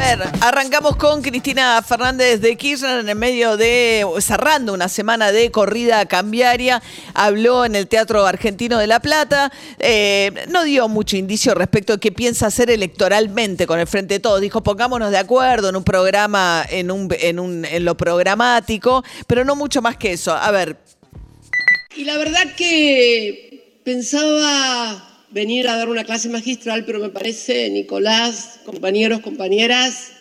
A ver, arrancamos con Cristina Fernández de Kirchner en el medio de, cerrando una semana de corrida cambiaria, habló en el Teatro Argentino de La Plata, eh, no dio mucho indicio respecto de qué piensa hacer electoralmente con el Frente de Todos, dijo pongámonos de acuerdo en un programa, en, un, en, un, en lo programático, pero no mucho más que eso. A ver. Y la verdad que pensaba venir a dar una clase magistral, pero me parece, Nicolás, compañeros, compañeras,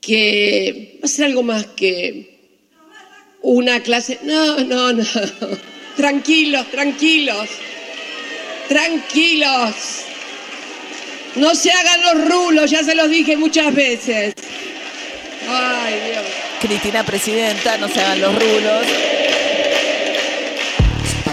que va a ser algo más que una clase. No, no, no. Tranquilos, tranquilos. Tranquilos. No se hagan los rulos, ya se los dije muchas veces. Ay, Dios. Cristina Presidenta, no se hagan los rulos.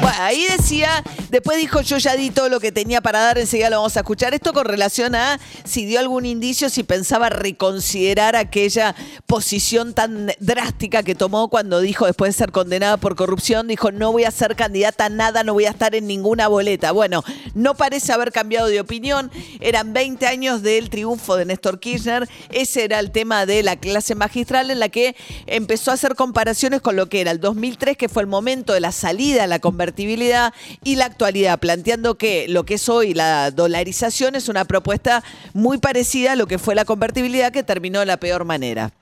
Bueno, ahí decía, después dijo yo ya di todo lo que tenía para dar, enseguida lo vamos a escuchar. Esto con relación a si dio algún indicio, si pensaba reconsiderar aquella posición tan drástica que tomó cuando dijo, después de ser condenada por corrupción, dijo no voy a ser candidata a nada, no voy a estar en ninguna boleta. Bueno, no parece haber cambiado de opinión. Eran 20 años del triunfo de Néstor Kirchner. Ese era el tema de la clase magistral en la que empezó a hacer comparaciones con lo que era el 2003, que fue el momento de la salida a la convertibilidad y la actualidad, planteando que lo que es hoy la dolarización es una propuesta muy parecida a lo que fue la convertibilidad que terminó de la peor manera.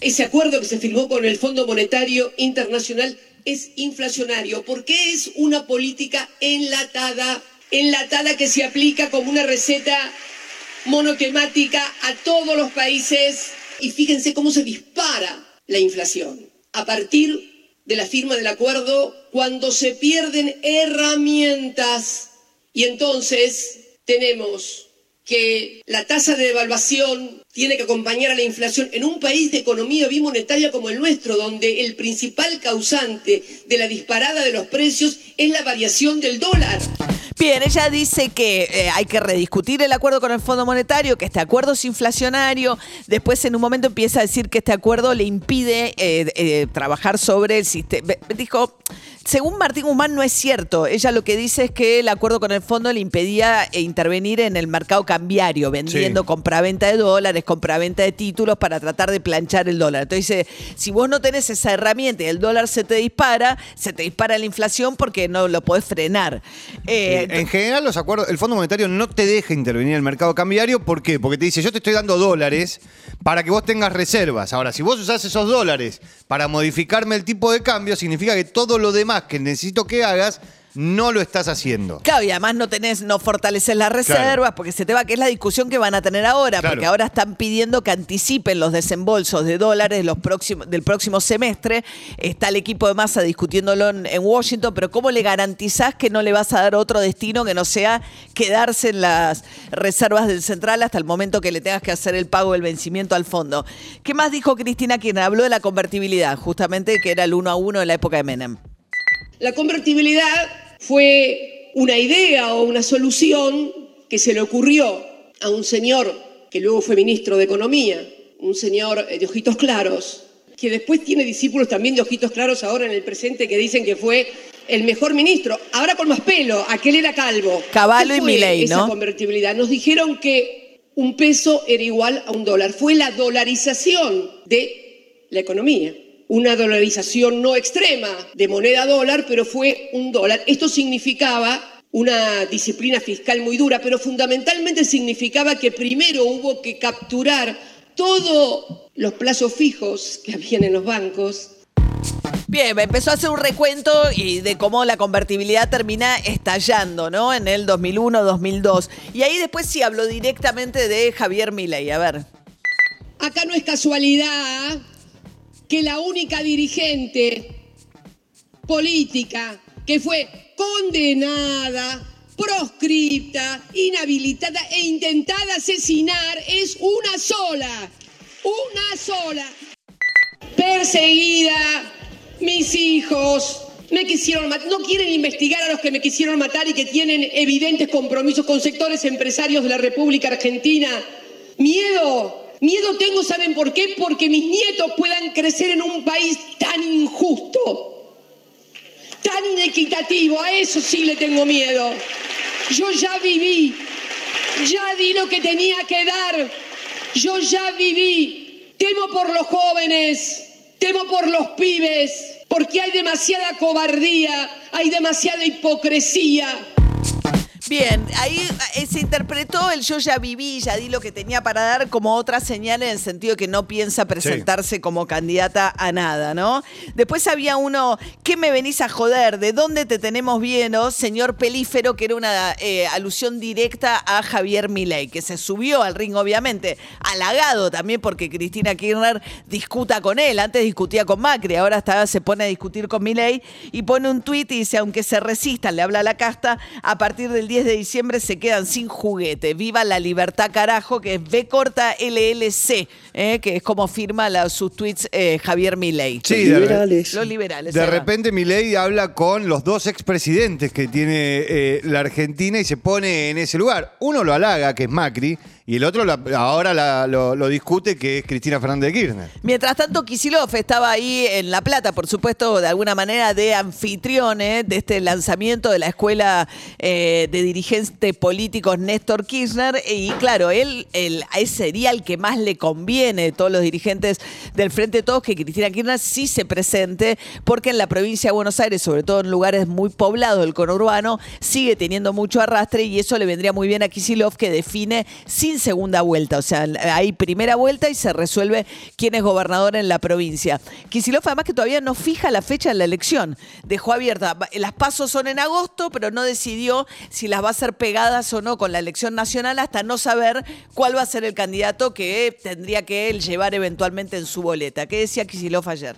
Ese acuerdo que se firmó con el Fondo Monetario Internacional es inflacionario porque es una política enlatada, enlatada que se aplica como una receta monotemática a todos los países y fíjense cómo se dispara la inflación. A partir de la firma del acuerdo cuando se pierden herramientas y entonces tenemos que la tasa de devaluación tiene que acompañar a la inflación en un país de economía bimonetaria como el nuestro, donde el principal causante de la disparada de los precios es la variación del dólar. Bien, ella dice que eh, hay que rediscutir el acuerdo con el Fondo Monetario, que este acuerdo es inflacionario. Después, en un momento, empieza a decir que este acuerdo le impide eh, eh, trabajar sobre el sistema. Dijo, según Martín Guzmán, no es cierto. Ella lo que dice es que el acuerdo con el fondo le impedía intervenir en el mercado cambiario, vendiendo compraventa de dólares, compraventa de títulos para tratar de planchar el dólar. Entonces dice, si vos no tenés esa herramienta y el dólar se te dispara, se te dispara la inflación porque no lo podés frenar. En general, los acuerdos, el Fondo Monetario no te deja intervenir en el mercado cambiario. ¿Por qué? Porque te dice, yo te estoy dando dólares para que vos tengas reservas. Ahora, si vos usás esos dólares para modificarme el tipo de cambio, significa que todo lo demás que necesito que hagas no lo estás haciendo. Claro, y además no tenés, no fortaleces las reservas, porque se te va, que es la discusión que van a tener ahora, porque ahora están pidiendo que anticipen los desembolsos de dólares los próximos, del próximo semestre. Está el equipo de masa discutiéndolo en, Washington, pero ¿cómo le garantizás que no le vas a dar otro destino que no sea quedarse en las reservas del central hasta el momento que le tengas que hacer el pago del vencimiento al fondo? ¿Qué más dijo Cristina, quien habló de la convertibilidad, justamente que era el uno a uno de la época de Menem? La convertibilidad fue una idea o una solución que se le ocurrió a un señor que luego fue ministro de Economía, un señor de ojitos claros, que después tiene discípulos también de ojitos claros ahora en el presente que dicen que fue el mejor ministro, ahora con más pelo, aquel era calvo. Caballo y Milei, ¿no? Esa convertibilidad. Nos dijeron que un peso era igual a un dólar. Fue la dolarización de la economía una dolarización no extrema de moneda dólar, pero fue un dólar. Esto significaba una disciplina fiscal muy dura, pero fundamentalmente significaba que primero hubo que capturar todos los plazos fijos que habían en los bancos, Bien, empezó a hacer un recuento y de cómo la convertibilidad termina estallando, ¿no? En el 2001, 2002. Y ahí después sí habló directamente de Javier Milei. A ver. Acá no es casualidad que la única dirigente política que fue condenada, proscripta, inhabilitada e intentada asesinar es una sola, una sola, perseguida mis hijos me quisieron matar, no quieren investigar a los que me quisieron matar y que tienen evidentes compromisos con sectores empresarios de la República Argentina. Miedo, miedo tengo, ¿saben por qué? Porque mis nietos puedan crecer en un país tan injusto, tan inequitativo, a eso sí le tengo miedo. Yo ya viví, ya di lo que tenía que dar, yo ya viví, temo por los jóvenes, temo por los pibes, porque hay demasiada cobardía, hay demasiada hipocresía. Bien, ahí eh, se interpretó el yo ya viví, ya di lo que tenía para dar como otra señal en el sentido que no piensa presentarse como candidata a nada, ¿no? Después había uno, ¿qué me venís a joder? ¿De dónde te tenemos bien? ¿no? Señor Pelífero, que era una eh, alusión directa a Javier Milei, que se subió al ring, obviamente, halagado también porque Cristina Kirchner discuta con él. Antes discutía con Macri, ahora hasta se pone a discutir con Milei y pone un tuit y dice, aunque se resistan, le habla a la casta, a partir del 10 de diciembre se quedan sin juguete. Viva la libertad, carajo, que es B corta LLC, eh, que es como firma la- sus tweets eh, Javier Milei. Sí, de, Los liberales. de ahí va. repente Milei habla con los dos expresidentes que tiene eh, la Argentina y se pone en ese lugar. Uno lo halaga, que es Macri, y el otro ahora lo, discute, que es Cristina Fernández de Kirchner. Mientras tanto, Kisilov estaba ahí en La Plata, por supuesto, de alguna manera de anfitrión eh, de este lanzamiento de la Escuela eh, de Dirigentes Políticos Néstor Kirchner. Y claro, él, él él sería el que más le conviene de todos los dirigentes del Frente de Todos que Cristina Kirchner sí se presente, porque en la provincia de Buenos Aires, sobre todo en lugares muy poblados del conurbano, sigue teniendo mucho arrastre y eso le vendría muy bien a Kisilov, que define sin segunda vuelta. O sea, hay primera vuelta y se resuelve quién es gobernador en la provincia. Kisilov, además, que todavía no fija la fecha de la elección. Dejó abierta. Las pasos son en agosto, pero no decidió si las va a ser pegadas o no con la elección nacional hasta no saber cuál va a ser el candidato que tendría que él llevar eventualmente en su boleta. ¿Qué decía Kisilov ayer?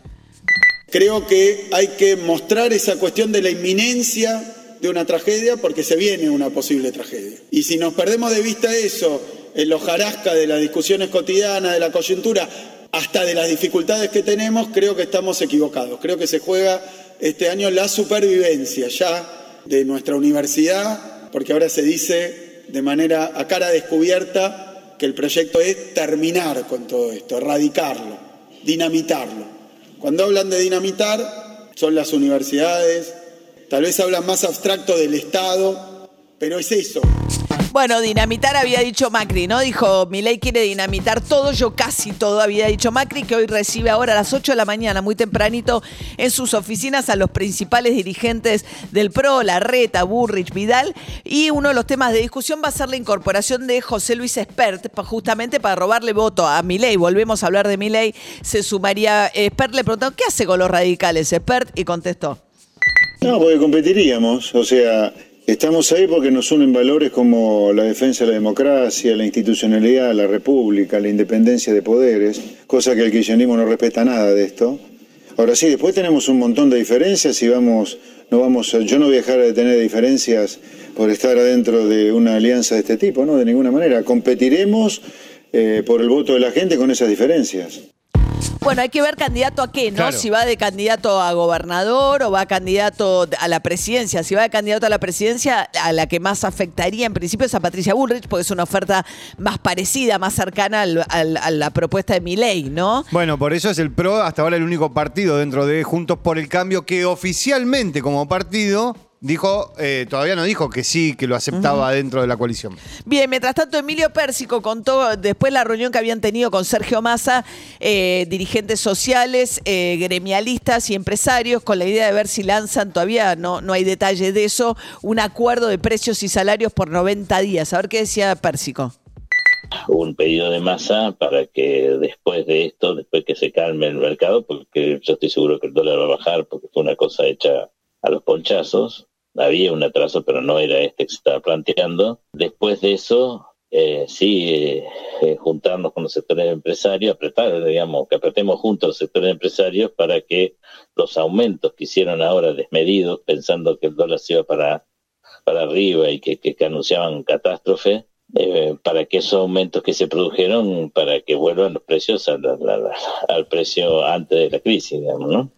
Creo que hay que mostrar esa cuestión de la inminencia de una tragedia porque se viene una posible tragedia. Y si nos perdemos de vista eso, en los jarascas de las discusiones cotidianas, de la coyuntura, hasta de las dificultades que tenemos, creo que estamos equivocados. Creo que se juega este año la supervivencia ya de nuestra universidad, porque ahora se dice de manera a cara descubierta que el proyecto es terminar con todo esto, erradicarlo, dinamitarlo. Cuando hablan de dinamitar, son las universidades, tal vez hablan más abstracto del Estado, pero es eso. Bueno, dinamitar había dicho Macri, ¿no? Dijo, mi ley quiere dinamitar todo, yo casi todo había dicho Macri, que hoy recibe ahora a las 8 de la mañana, muy tempranito, en sus oficinas a los principales dirigentes del PRO, Larreta, Burrich, Vidal, y uno de los temas de discusión va a ser la incorporación de José Luis Espert, justamente para robarle voto a Milei. Volvemos a hablar de Milei, se sumaría Espert, le preguntó, ¿qué hace con los radicales Espert? Y contestó. No, porque competiríamos, o sea, estamos ahí porque nos unen valores como la defensa de la democracia, la institucionalidad, la república, la independencia de poderes, cosa que el kirchnerismo no respeta nada de esto. Ahora sí, después tenemos un montón de diferencias y vamos, no vamos, yo no voy a dejar de tener diferencias por estar adentro de una alianza de este tipo, no, de ninguna manera. Competiremos eh, por el voto de la gente con esas diferencias. Bueno, hay que ver candidato a qué, ¿no? Claro. Si va de candidato a gobernador o va candidato a la presidencia. Si va de candidato a la presidencia, a la que más afectaría en principio es a Patricia Bullrich, porque es una oferta más parecida, más cercana al- al- a la propuesta de Milei, ¿no? Bueno, por eso es el PRO hasta ahora el único partido dentro de Juntos por el Cambio que oficialmente como partido dijo, eh, todavía no dijo que sí, que lo aceptaba dentro de la coalición. Bien, mientras tanto, Emilio Pérsico contó después la reunión que habían tenido con Sergio Massa, eh, dirigentes sociales, eh, gremialistas y empresarios, con la idea de ver si lanzan, todavía no, no hay detalle de eso, un acuerdo de precios y salarios por 90 días. A ver qué decía Pérsico. un pedido de masa para que después de esto, después que se calme el mercado, porque yo estoy seguro que el dólar va a bajar, porque fue una cosa hecha a los ponchazos, había un atraso, pero no era este que se estaba planteando. Después de eso, eh, sí, eh, eh, juntarnos con los sectores empresarios, apretar, digamos, que apretemos juntos los sectores empresarios para que los aumentos que hicieron ahora desmedidos, pensando que el dólar se iba para, para arriba y que, que, anunciaban catástrofe, eh, para que esos aumentos que se produjeron, para que vuelvan los precios al, al- al precio antes de la crisis, digamos, ¿no?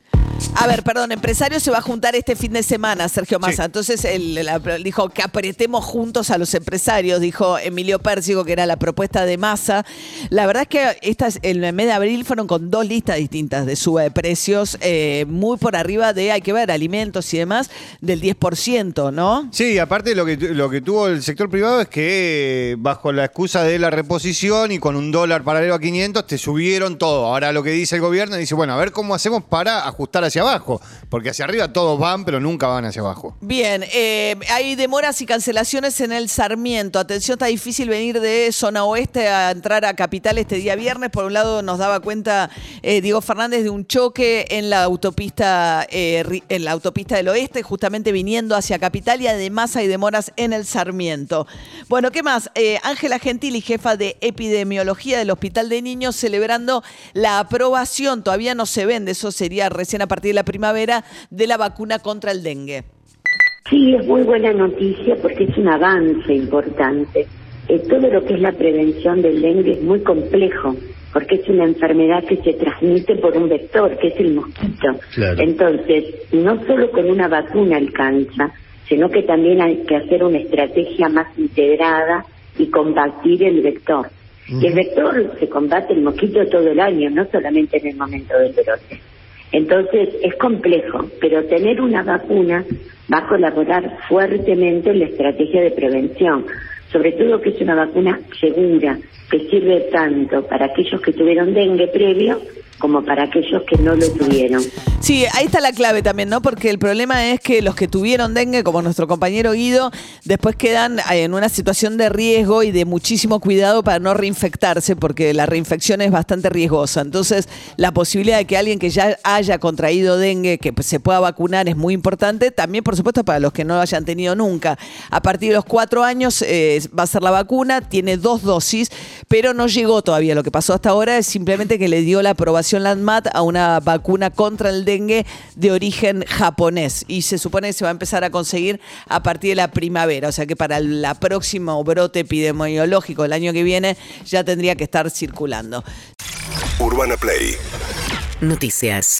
A ver, perdón, empresario se va a juntar este fin de semana, Sergio Massa. Sí. Entonces él, la- dijo que apretemos juntos a los empresarios, dijo Emilio Pérsigo, que era la propuesta de Massa. La verdad es que estas, en el mes de abril fueron con dos listas distintas de suba de precios, eh, muy por arriba de, hay que ver, alimentos y demás, del 10%, ¿no? Sí, aparte lo que, lo que tuvo el sector privado es que bajo la excusa de la reposición y con un dólar paralelo a 500 te subieron todo. Ahora lo que dice el gobierno dice, bueno, a ver cómo hacemos para ajustar hacia abajo, porque hacia arriba todos van, pero nunca van hacia abajo. Bien, eh, hay demoras y cancelaciones en el Sarmiento. Atención, está difícil venir de zona oeste a entrar a Capital este día viernes. Por un lado nos daba cuenta eh, Diego Fernández de un choque en la autopista eh, en la autopista del oeste, justamente viniendo hacia Capital y además hay demoras en el Sarmiento. Bueno, ¿qué más? Ángela Gentili, jefa de epidemiología del Hospital de Niños, celebrando la aprobación, todavía no se vende, eso sería recién a partir de la primavera, de la vacuna contra el dengue. Sí, es muy buena noticia porque es un avance importante. Eh, todo lo que es la prevención del dengue es muy complejo porque es una enfermedad que se transmite por un vector, que es el mosquito. Claro. Entonces, no solo con una vacuna alcanza, sino que también hay que hacer una estrategia más integrada y combatir el vector. Y el vector se combate el mosquito todo el año, no solamente en el momento del brote. Entonces es complejo, pero tener una vacuna va a colaborar fuertemente en la estrategia de prevención, sobre todo que es una vacuna segura, que sirve tanto para aquellos que tuvieron dengue previo como para aquellos que no lo tuvieron. Sí, ahí está la clave también, ¿no? Porque el problema es que los que tuvieron dengue, como nuestro compañero Guido, después quedan eh, en una situación de riesgo y de muchísimo cuidado para no reinfectarse, porque la reinfección es bastante riesgosa. Entonces, la posibilidad de que alguien que ya haya contraído dengue, que se pueda vacunar, es muy importante. También, por supuesto, para los que no lo hayan tenido nunca. A partir de los cuatro años eh, va a ser la vacuna, tiene dos dosis, pero no llegó todavía. Lo que pasó hasta ahora es simplemente que le dio la aprobación LANDMAT a una vacuna contra el dengue de origen japonés y se supone que se va a empezar a conseguir a partir de la primavera, o sea que para el la próximo brote epidemiológico del año que viene ya tendría que estar circulando. Urbana Play Noticias.